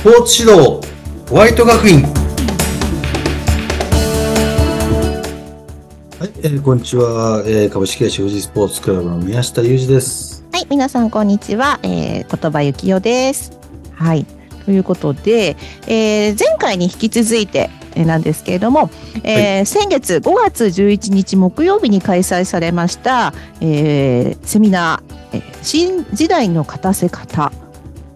スポーツ指導ホワイト学院。はい、えーこんにちは、えー株式会社富士スポーツクラブの宮下裕二です。はい、皆さんこんにちは、えー、言葉ゆきよです。はい、ということで、えー前回に引き続いてえーなんですけれども、えー先月5月11日木曜日に開催されました、えーセミナー、えー新時代の勝たせ方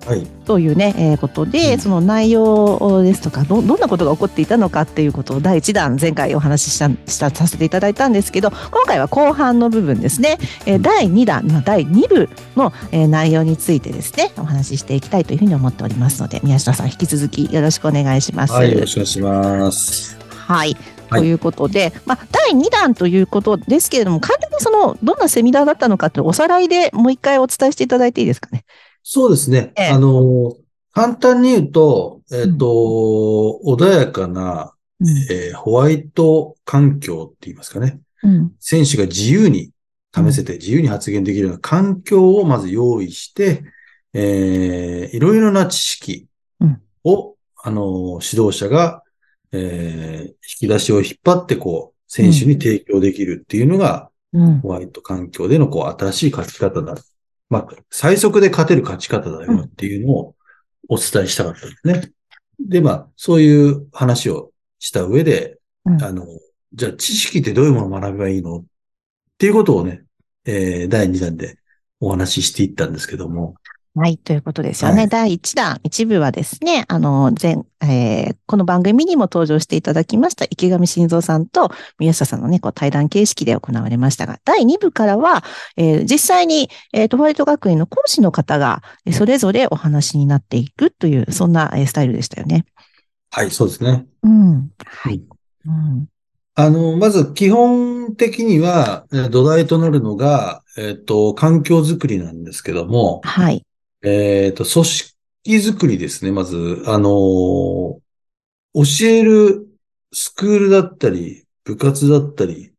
はいというね、えーことで、うんその内容ですとかど、どんなことが起こっていたのかっていうことを第1弾、前回お話ししたしたさせていただいたんですけど、今回は後半の部分ですね、えー第2弾、まあ、第2部の、えー内容についてですね、お話ししていきたいというふうに思っておりますので、宮下さん、引き続きよろしくお願いします。はいよろしくお願いしますはい。はいということで、まあ、第2弾ということですけれども、簡単にその、どんなセミナーだったのかというおさらいでもう一回お伝えしていただいていいですかね？そうですね、ええあの簡単に言うと、えっ、と、穏やかな、うん。えーホワイト環境って言いますかね。うん。選手が自由に試せて、自由に発言できるような環境をまず用意して、えーいろいろな知識を、あの、指導者が、えー引き出しを引っ張って、こう、選手に提供できるっていうのが、うん。ホワイト環境での、こう、新しい勝ち方だ。まあ、最速で勝てる勝ち方だよっていうのをお伝えしたかったんですね。で、まあ、そういう話をした上で、うん。あの、じゃあ知識ってどういうものを学べばいいの？っていうことをね、えー第2弾でお話ししていったんですけども、はい、ということですよね。はい第1弾、一部はですね、あの、前、えーこの番組にも登場していただきました池上晋三さんと宮下さんのね、こう対談形式で行われましたが、第2部からは、えー実際に、えーと、ホワイト学院の講師の方が、えーそれぞれお話になっていくという、そんな、えースタイルでしたよね。はい、そうですね。うん。はい。うん。あの、まず基本的には、えー土台となるのが、えっ、と、環境づくりなんですけども、はい。えっ、と、組織づくりですね。まず、あのー教えるスクールだったり、部活だったり、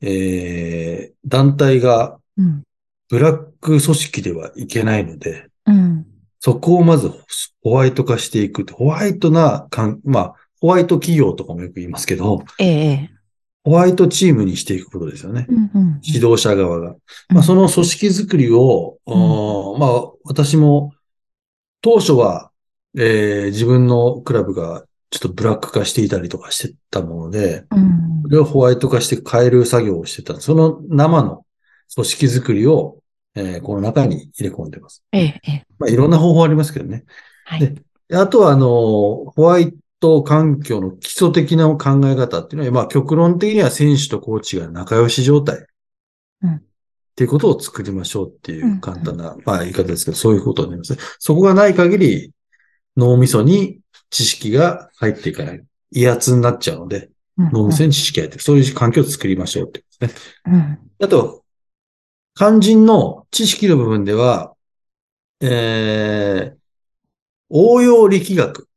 えー団体がうん。ブラック組織ではいけないので、うん。そこをまずホワイト化していく。ホワイトなかん、まあ、ホワイト企業とかもよく言いますけど、ええホワイトチームにしていくことですよね。うんうん。指導者側が。まあ、その組織づくりを、んあーまあ、私も、当初は、えー自分のクラブがちょっとブラック化していたりとかしてたもので、うんそれをホワイト化して変える作業をしてた。その生の組織づくりを、えーこの中に入れ込んでます。ええええまあ、いろんな方法ありますけどね。はい。でであとは、あの、ホワイト環境の基礎的な考え方っていうのは、まあ、極論的には選手とコーチが仲良し状態。うんっていうことを作りましょうっていう簡単な、まあ言い方ですけど、そういうことになります。そこがない限り、脳みそに知識が入っていかない。威圧になっちゃうので、うん脳みそに知識が入って。そういう環境を作りましょうってことですね。うん。あと、肝心の知識の部分では、えー、応用力学。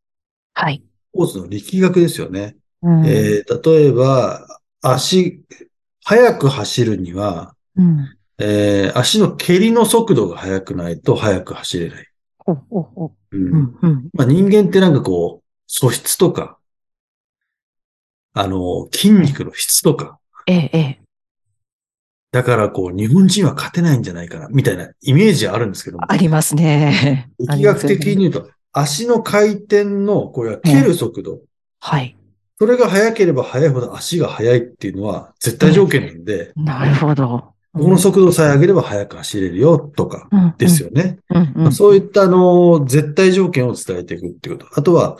はい。スポーツの力学ですよね。うんえー、例えば、足、速く走るには、うん。えー、足の蹴りの速度が速くないと速く走れない。まあ、人間ってなんかこう、素質とか、あの、筋肉の質とか、ええ、ええ。だからこう、日本人は勝てないんじゃないかな、みたいなイメージはあるんですけども、ありますね。力学的に言うと、足の回転の、これは蹴る速度、はい。それが速ければ速いほど足が速いっていうのは絶対条件なんで、なるほど。この速度さえ上げれば速く走れるよとかうんですよね。そういったあの、絶対条件を伝えていくっていうこと。あとは、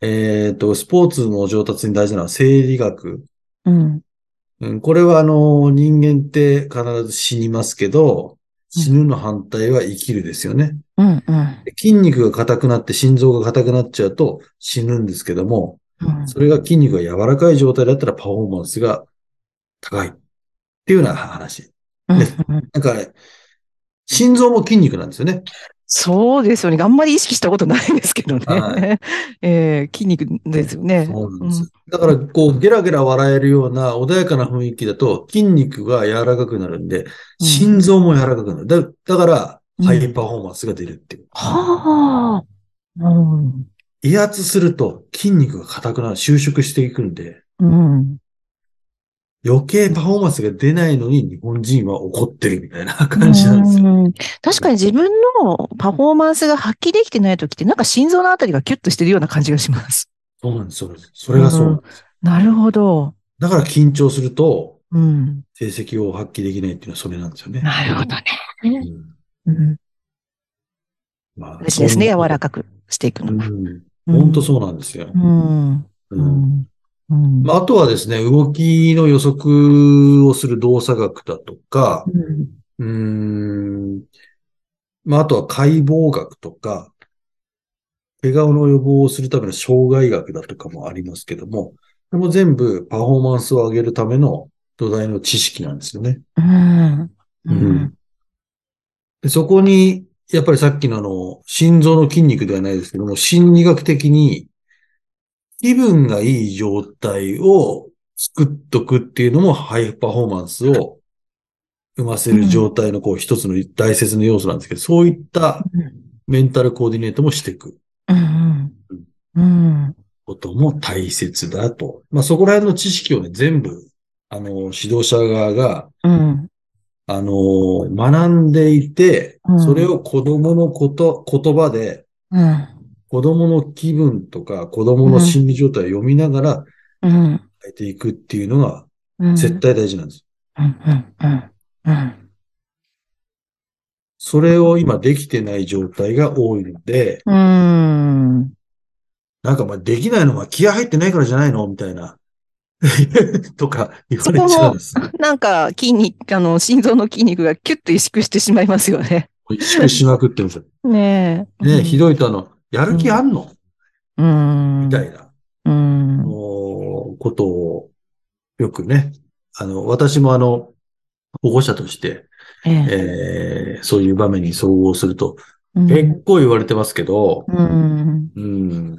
えっ、と、スポーツの上達に大事なのは生理学。うん。うん、これはあの、人間って必ず死にますけど、死ぬの反対は生きるですよね。うん。うん。筋肉が硬くなって心臓が硬くなっちゃうと死ぬんですけども、うんそれが筋肉が柔らかい状態だったらパフォーマンスが高いっていうような話。なんかね、心臓も筋肉なんですよね。そうですよね。あんまり意識したことないんですけどね。は えー筋肉ですよね。そうなんです。だから、こう、ゲラゲラ笑えるような穏やかな雰囲気だと筋肉が柔らかくなるんで、うん心臓も柔らかくなる。だだから、うんハイパフォーマンスが出るっていう。はあ。うん。威圧すると筋肉が硬くなる、収縮していくんで、うん。余計パフォーマンスが出ないのに日本人は怒ってるみたいな感じなんですよ。うん確かに自分のパフォーマンスが発揮できてない時って、なんか心臓のあたりがキュッとしてるような感じがします。そうなんです、そうです。それがそうなんです。なるほど。だから緊張するとうん。成績を発揮できないっていうのはそれなんですよね。なるほどね。うんうん。まあ大事ですね、柔らかくしていくの。うん。本当そうなんですよ。うん。ううんん。うん。まあ、あとはですね、動きの予測をする動作学だとか、うんん、まあ、あとは解剖学とか、怪我の予防をするための障害学だとかもありますけども、これも全部パフォーマンスを上げるための土台の知識なんですよね。うん。うんでそこに、やっぱりさっきのあの、心臓の筋肉ではないですけども、心理学的に気分がいい状態を作っとくっていうのもハイパフォーマンスを生ませる状態のこう一つの大切な要素なんですけど、そういったメンタルコーディネートもしていくうん。うん。ことも大切だと。まあそこら辺の知識をね、全部、あの、指導者側が、うん。あの、学んでいてう、んそれを子供のこと、言葉で、うん。子供の気分とか子供の心理状態を読みながらうん。変えていくっていうのがうん。絶対大事なんです。うん。うん。うん。うん。それを今できてない状態が多いので、うん。なんかまあできないのは気合入ってないからじゃないの？みたいな。とか言われちゃうんです。なんか筋肉、あの、心臓の筋肉がキュッと萎縮してしまいますよね。萎縮しまくってるんですよ。ねえ。ね、ひどいとあの、やる気あんの、うん。みたいな、うん。おことをよくね、あの、私もあの、保護者として、ええ。えーそういう場面に遭遇すると、うん結構言われてますけど、うん。うん、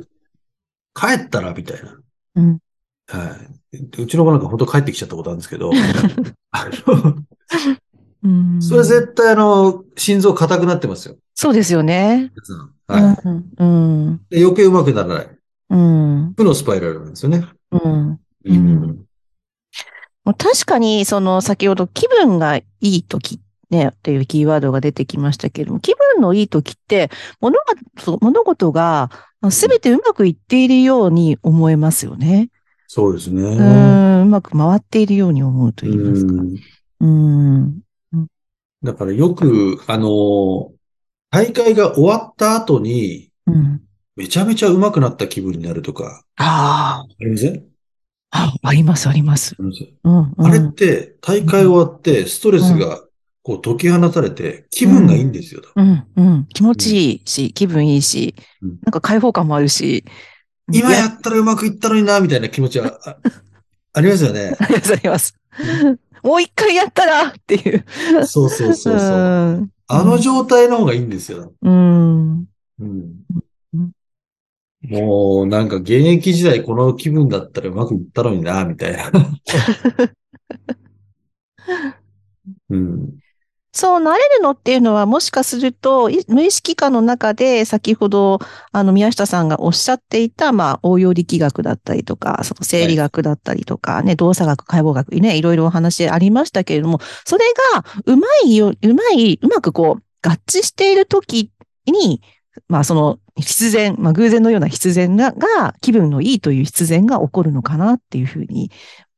帰ったらみたいな。うん。はい。でうちの子なんか本当帰ってきちゃったことあるんですけど、あのうん。それ絶対あの、心臓硬くなってますよ。そうですよね。はうん。うん。余計上手くならない。うん。負のスパイラルなんですよね。うん。うん。確かに、その、先ほど気分がいい時ね、っていうキーワードが出てきましたけれども、気分のいい時って、物が、物事がすべてうまくいっているように思えますよね。そうですね。うーん、うまく回っているように思うと言いますか。うんうん。だからよく、あの、大会が終わった後に、うん。めちゃめちゃ上手くなった気分になるとか、あありません？あ、あります、あります。あれって、大会終わって、ストレスが、こう、解き放たれて、気分がいいんですよ。うん、うん。気持ちいいし、気分いいしうん、なんか開放感もあるし。今やったらうまくいったのにな、みたいな気持ちは、あありますよね。あります、あります。もう一回やったらっていう。そうそうそうそう。うんあの状態の方がいいんですよ。うん。うんうんもう、なんか現役時代この気分だったらうまくいったのにな、みたいな。うん。そうなれるのっていうのは、もしかすると、い無意識化の中で、先ほど、あの、宮下さんがおっしゃっていた、まあ、応用力学だったりとか、その生理学だったりとか、ね、動作学、解剖学、ね、いろいろお話ありましたけれども、それが、うまいよ、うまい、うまくこう、合致しているときに、まあ、その、必然、まあ、偶然のような必然が、が、気分のいいという必然が起こるのかなっていうふうに、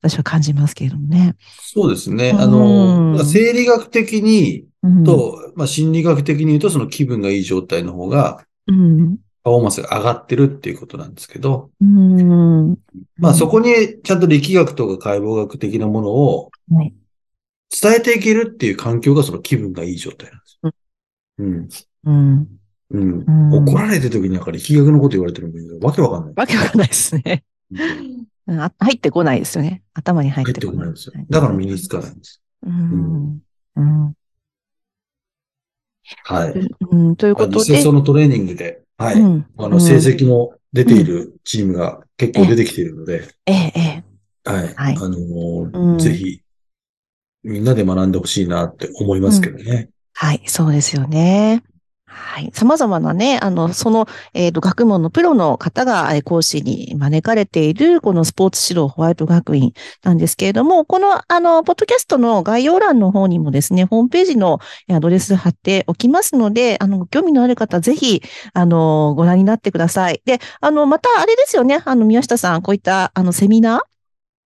私は感じますけれどもね。そうですね。うんあの、生理学的にうん、と、まあ、心理学的に言うと、その気分がいい状態の方が、うん、パフォーマンスが上がってるっていうことなんですけど、うん。まあそこにちゃんと力学とか解剖学的なものをはい伝えていけるっていう環境がその気分がいい状態なんです。うん。うん。うん。うん怒られてる時になんか力学のこと言われてるのにわけわかんない。わけわかんないですね。入ってこないですよね。頭に入っ入っててこない。こないんですよ。だから身につかないんです。うん。うん。はい。うん。というまあことで。実際そのトレーニングで、はい。うんあの、成績も出ているチームが結構出てきているので、ええ、ええ。はい。はいあのぜひ、みんなで学んでほしいなって思いますけどね。はい、そうですよね。はい。様々なね、あの、その、えっ、ー、と、学問のプロの方が講師に招かれている、このスポーツ指導ホワイト学院なんですけれども、この、あの、ポッドキャストの概要欄の方にもですね、ホームページのアドレス貼っておきますので、あの、ご興味のある方、ぜひ、あの、ご覧になってください。で、あの、また、あれですよね、あの、宮下さん、こういった、あの、セミナー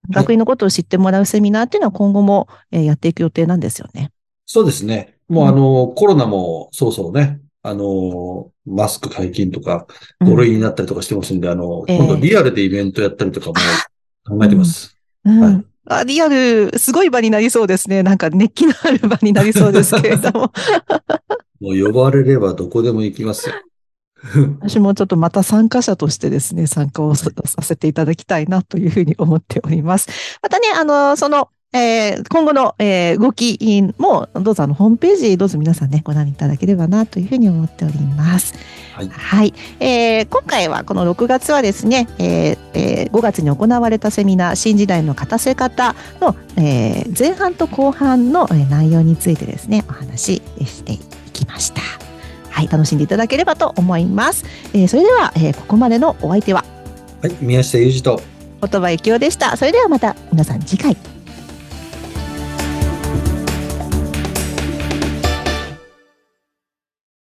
学院のことを知ってもらうセミナーっていうのは今後もやっていく予定なんですよね。そうですね。もうあの、コロナもそろそろね、あの、マスク解禁とか、5類になったりとかしてますんで、うん、あの、今度リアルでイベントやったりとかも考えてます。うんはいあリアル、すごい場になりそうですね。なんか熱気のある場になりそうですけれども。もう呼ばれればどこでも行きますよ。私もちょっとまた参加者としてですね、参加をさせていただきたいなというふうに思っております。またね、あの、その、えー、今後の、えー、動きも、どうぞあの、ホームページ、どうぞ皆さんね、ご覧いただければな、というふうに思っております。はい。はい、えー、今回は、この6月はですね、えーえー、5月に行われたセミナー、新時代の勝たせ方の、えー、前半と後半の内容についてですね、お話ししていきました。はい、楽しんでいただければと思います。えー、それでは、えー、ここまでのお相手は、はい、宮下裕二と、言葉幸雄でした。それではまた皆さん次回。